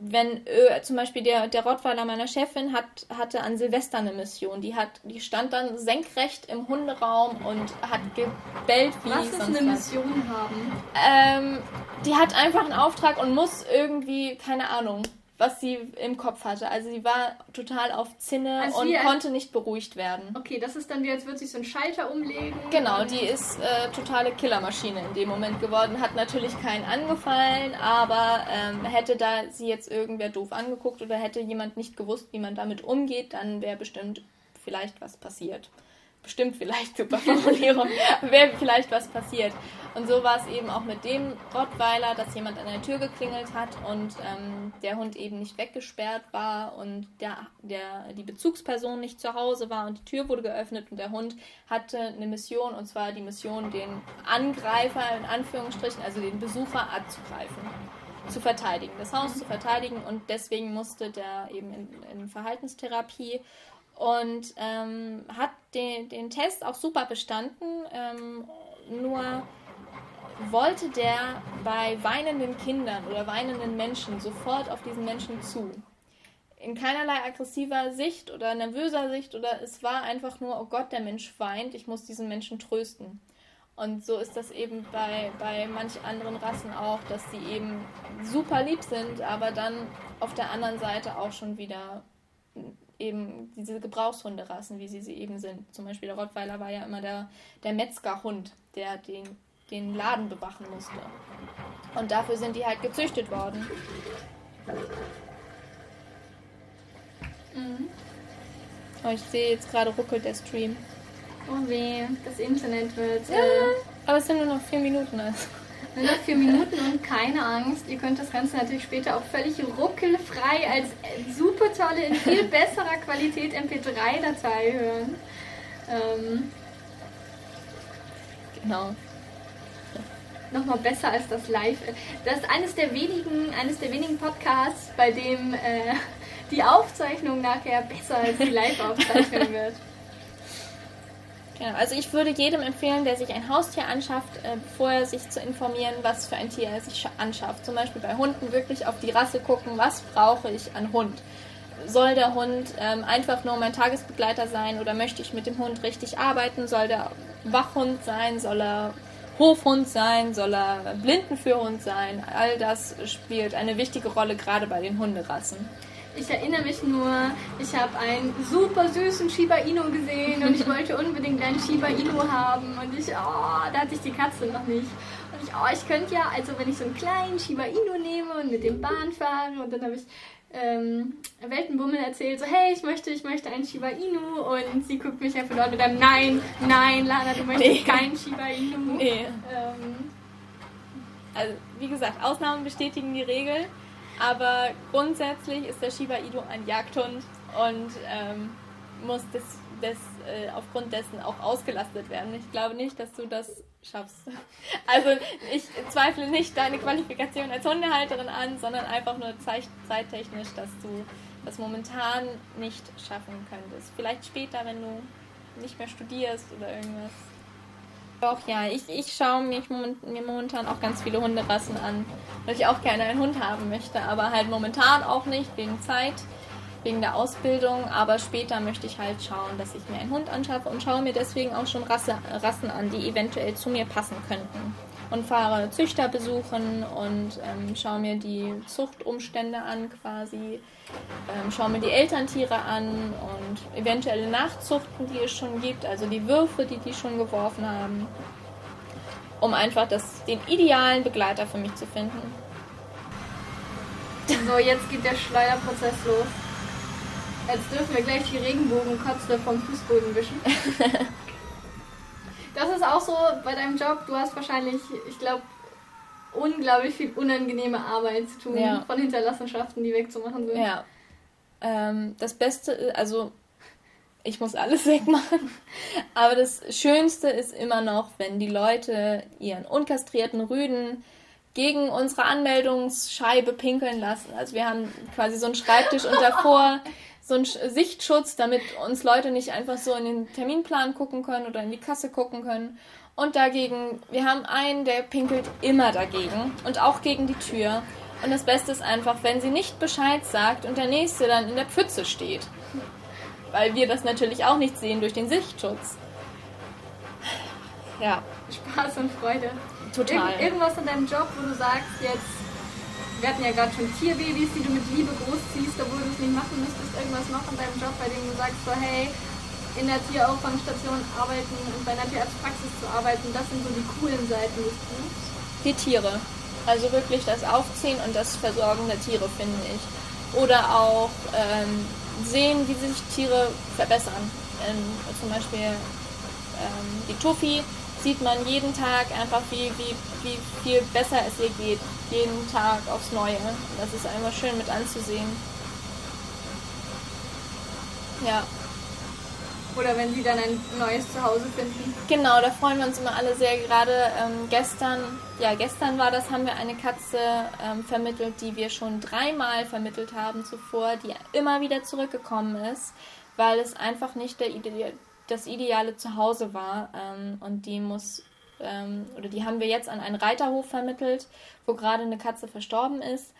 wenn äh, zum Beispiel der, der Rottweiler meiner Chefin hat, hatte an Silvester eine Mission. Die hat, die stand dann senkrecht im Hunderaum und hat gebellt wie Was ist eine Mission haben? Ähm, die hat einfach einen Auftrag und muss irgendwie, keine Ahnung, was sie im Kopf hatte. Also sie war total auf Zinne also und konnte nicht beruhigt werden. Okay, das ist dann wie, als würde sich so ein Schalter umlegen. Genau, die ist äh, totale Killermaschine in dem Moment geworden. Hat natürlich keinen angefallen, aber ähm, hätte da sie jetzt irgendwer doof angeguckt oder hätte jemand nicht gewusst, wie man damit umgeht, dann wäre bestimmt vielleicht was passiert bestimmt vielleicht super Formulierung, wäre vielleicht was passiert. Und so war es eben auch mit dem Rottweiler, dass jemand an der Tür geklingelt hat und ähm, der Hund eben nicht weggesperrt war und der, der, die Bezugsperson nicht zu Hause war und die Tür wurde geöffnet und der Hund hatte eine Mission und zwar die Mission, den Angreifer in Anführungsstrichen, also den Besucher anzugreifen. zu verteidigen, das Haus zu verteidigen und deswegen musste der eben in, in Verhaltenstherapie und ähm, hat den, den Test auch super bestanden, ähm, nur wollte der bei weinenden Kindern oder weinenden Menschen sofort auf diesen Menschen zu. In keinerlei aggressiver Sicht oder nervöser Sicht oder es war einfach nur, oh Gott, der Mensch weint, ich muss diesen Menschen trösten. Und so ist das eben bei, bei manch anderen Rassen auch, dass sie eben super lieb sind, aber dann auf der anderen Seite auch schon wieder eben diese Gebrauchshunderassen, wie sie sie eben sind. Zum Beispiel der Rottweiler war ja immer der, der Metzgerhund, der den, den Laden bewachen musste. Und dafür sind die halt gezüchtet worden. Mhm. Oh, ich sehe jetzt gerade ruckelt der Stream. Oh weh, das Internet wird. Ja, äh, aber es sind nur noch vier Minuten. Also. Nur noch vier Minuten und keine Angst. Ihr könnt das Ganze natürlich später auch völlig ruckelfrei als super tolle, in viel besserer Qualität MP3-Datei hören. Ähm, genau. Nochmal besser als das Live. Das ist eines der wenigen, eines der wenigen Podcasts, bei dem äh, die Aufzeichnung nachher besser als die Live-Aufzeichnung wird. Genau, also ich würde jedem empfehlen, der sich ein Haustier anschafft, äh, vorher sich zu informieren, was für ein Tier er sich anschafft. Zum Beispiel bei Hunden wirklich auf die Rasse gucken, was brauche ich an Hund. Soll der Hund ähm, einfach nur mein Tagesbegleiter sein oder möchte ich mit dem Hund richtig arbeiten? Soll der Wachhund sein? Soll er Hofhund sein? Soll er Blindenführhund sein? All das spielt eine wichtige Rolle, gerade bei den Hunderassen. Ich erinnere mich nur, ich habe einen super süßen Shiba Inu gesehen und ich wollte unbedingt einen Shiba Inu haben und ich, oh, da hatte ich die Katze noch nicht. Und ich, oh, ich könnte ja, also wenn ich so einen kleinen Shiba Inu nehme und mit dem Bahn fahre und dann habe ich ähm, Weltenbummel erzählt, so hey, ich möchte, ich möchte einen Shiba Inu und sie guckt mich einfach dort und dann, nein, nein, Lana, du möchtest nee. keinen Shiba Inu. Nee. Ähm, also, wie gesagt, Ausnahmen bestätigen die Regel. Aber grundsätzlich ist der Shiba Inu ein Jagdhund und ähm, muss des, des, äh, aufgrund dessen auch ausgelastet werden. Ich glaube nicht, dass du das schaffst. Also ich zweifle nicht deine Qualifikation als Hundehalterin an, sondern einfach nur zeittechnisch, dass du das momentan nicht schaffen könntest. Vielleicht später, wenn du nicht mehr studierst oder irgendwas. Doch, ja, ich, ich schaue mich moment, mir momentan auch ganz viele Hunderassen an, weil ich auch gerne einen Hund haben möchte, aber halt momentan auch nicht, wegen Zeit, wegen der Ausbildung, aber später möchte ich halt schauen, dass ich mir einen Hund anschaffe und schaue mir deswegen auch schon Rasse, Rassen an, die eventuell zu mir passen könnten. Und fahre Züchter besuchen und ähm, schaue mir die Zuchtumstände an quasi ähm, schaue mir die Elterntiere an und eventuelle Nachzuchten, die es schon gibt, also die Würfe, die die schon geworfen haben, um einfach das, den idealen Begleiter für mich zu finden. So, jetzt geht der Schleuderprozess los. Jetzt dürfen wir gleich die Regenbogenkotze vom Fußboden wischen. das ist auch so bei deinem Job. Du hast wahrscheinlich, ich glaube, unglaublich viel unangenehme Arbeit zu tun, ja. von Hinterlassenschaften, die wegzumachen sind. Ja. Ähm, das Beste, also ich muss alles wegmachen, aber das Schönste ist immer noch, wenn die Leute ihren unkastrierten Rüden gegen unsere Anmeldungsscheibe pinkeln lassen. Also wir haben quasi so einen Schreibtisch und davor so einen Sichtschutz, damit uns Leute nicht einfach so in den Terminplan gucken können oder in die Kasse gucken können. Und dagegen, wir haben einen, der pinkelt immer dagegen und auch gegen die Tür. Und das Beste ist einfach, wenn sie nicht Bescheid sagt und der Nächste dann in der Pfütze steht. Weil wir das natürlich auch nicht sehen durch den Sichtschutz. Ja. Spaß und Freude. Total. Irgend, irgendwas an deinem Job, wo du sagst, jetzt, wir hatten ja gerade schon Tierbabys, die du mit Liebe großziehst, obwohl du es nicht machen müsstest. Irgendwas noch an deinem Job, bei dem du sagst, so, hey, in der Tierauffangstation arbeiten und bei einer Tierarztpraxis zu arbeiten, das sind so die coolen Seiten des Berufs. Die Tiere. Also wirklich das Aufziehen und das Versorgen der Tiere, finde ich. Oder auch ähm, sehen, wie sich Tiere verbessern. Ähm, zum Beispiel ähm, die Tuffy sieht man jeden Tag einfach, wie, wie, wie viel besser es ihr geht. Jeden Tag aufs Neue. Das ist einfach schön mit anzusehen. Ja. Oder wenn sie dann ein neues Zuhause finden. Genau, da freuen wir uns immer alle sehr. Gerade ähm, gestern, ja, gestern war das, haben wir eine Katze ähm, vermittelt, die wir schon dreimal vermittelt haben zuvor, die immer wieder zurückgekommen ist, weil es einfach nicht der das ideale Zuhause war. Ähm, und die muss, ähm, oder die haben wir jetzt an einen Reiterhof vermittelt, wo gerade eine Katze verstorben ist.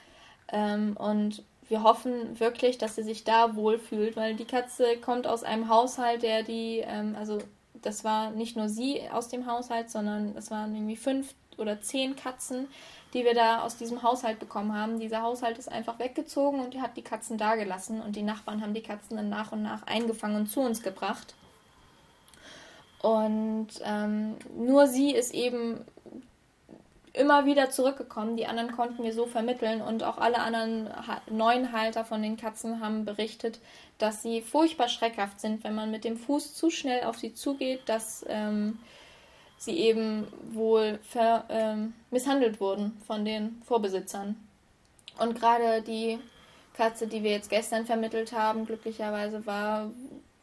Ähm, und wir hoffen wirklich, dass sie sich da wohlfühlt, weil die Katze kommt aus einem Haushalt, der die, ähm, also das war nicht nur sie aus dem Haushalt, sondern es waren irgendwie fünf oder zehn Katzen, die wir da aus diesem Haushalt bekommen haben. Dieser Haushalt ist einfach weggezogen und die hat die Katzen da gelassen und die Nachbarn haben die Katzen dann nach und nach eingefangen und zu uns gebracht. Und ähm, nur sie ist eben immer wieder zurückgekommen. Die anderen konnten wir so vermitteln und auch alle anderen neuen Halter von den Katzen haben berichtet, dass sie furchtbar schreckhaft sind, wenn man mit dem Fuß zu schnell auf sie zugeht, dass ähm, sie eben wohl ähm, misshandelt wurden von den Vorbesitzern. Und gerade die Katze, die wir jetzt gestern vermittelt haben, glücklicherweise war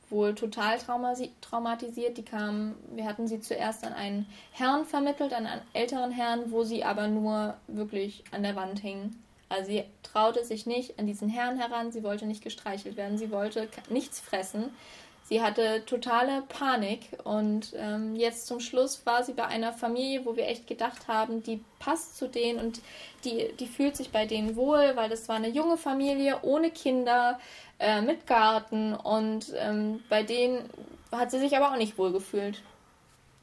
wohl total traumatisiert. Die kam, wir hatten sie zuerst an einen Herrn vermittelt, an einen älteren Herrn, wo sie aber nur wirklich an der Wand hing. Also sie traute sich nicht an diesen Herrn heran, sie wollte nicht gestreichelt werden, sie wollte nichts fressen. Sie hatte totale Panik und ähm, jetzt zum Schluss war sie bei einer Familie, wo wir echt gedacht haben, die passt zu denen und die, die fühlt sich bei denen wohl, weil das war eine junge Familie ohne Kinder äh, mit Garten und ähm, bei denen hat sie sich aber auch nicht wohl gefühlt.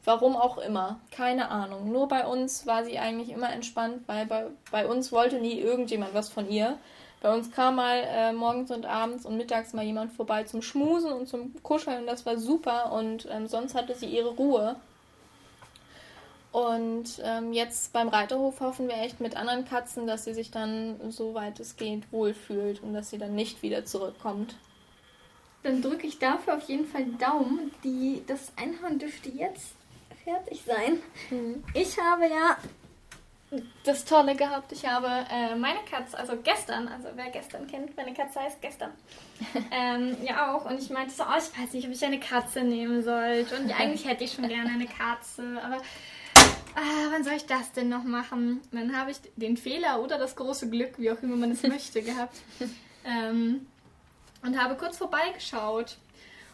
Warum auch immer, keine Ahnung. Nur bei uns war sie eigentlich immer entspannt, weil bei, bei uns wollte nie irgendjemand was von ihr. Bei uns kam mal äh, morgens und abends und mittags mal jemand vorbei zum Schmusen und zum Kuscheln und das war super und ähm, sonst hatte sie ihre Ruhe. Und ähm, jetzt beim Reiterhof hoffen wir echt mit anderen Katzen, dass sie sich dann, soweit es geht, wohlfühlt und dass sie dann nicht wieder zurückkommt. Dann drücke ich dafür auf jeden Fall Daumen. Die, das Einhorn dürfte jetzt fertig sein. Mhm. Ich habe ja das Tolle gehabt. Ich habe äh, meine Katze, also gestern, also wer gestern kennt, meine Katze heißt gestern, ähm, ja auch. Und ich meinte so, oh, ich weiß nicht, ob ich eine Katze nehmen sollte. Und eigentlich hätte ich schon gerne eine Katze, aber ah, wann soll ich das denn noch machen? Und dann habe ich den Fehler oder das große Glück, wie auch immer man es möchte, gehabt. Ähm, und habe kurz vorbeigeschaut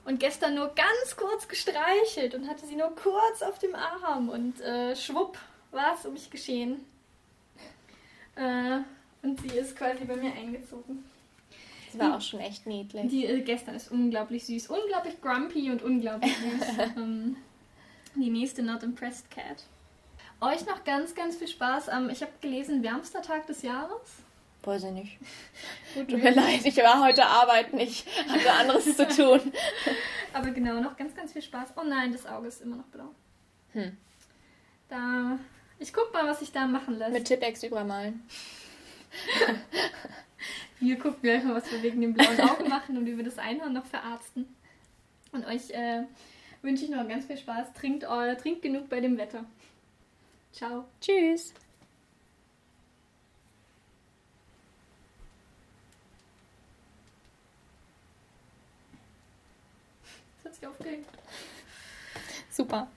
und gestern nur ganz kurz gestreichelt und hatte sie nur kurz auf dem Arm und äh, schwupp war es um mich geschehen. Äh, und sie ist quasi bei mir eingezogen. Sie war auch schon echt niedlich. Die äh, gestern ist unglaublich süß, unglaublich grumpy und unglaublich süß. ähm, die nächste Not Impressed Cat. Euch noch ganz, ganz viel Spaß am, ich habe gelesen, wärmster Tag des Jahres. Weiß ich nicht. Tut mir leid, ich war heute arbeiten, ich hatte anderes zu tun. Aber genau, noch ganz, ganz viel Spaß. Oh nein, das Auge ist immer noch blau. Hm. Da, ich guck mal, was sich da machen lässt. Mit Tippex übermalen. wir gucken gleich mal, was wir wegen dem blauen Auge machen und wie wir das Einhorn noch verarzten. Und euch äh, wünsche ich noch ganz viel Spaß. Trinkt, äh, trinkt genug bei dem Wetter. Ciao. Tschüss. Das hat sich aufgeregt. Super.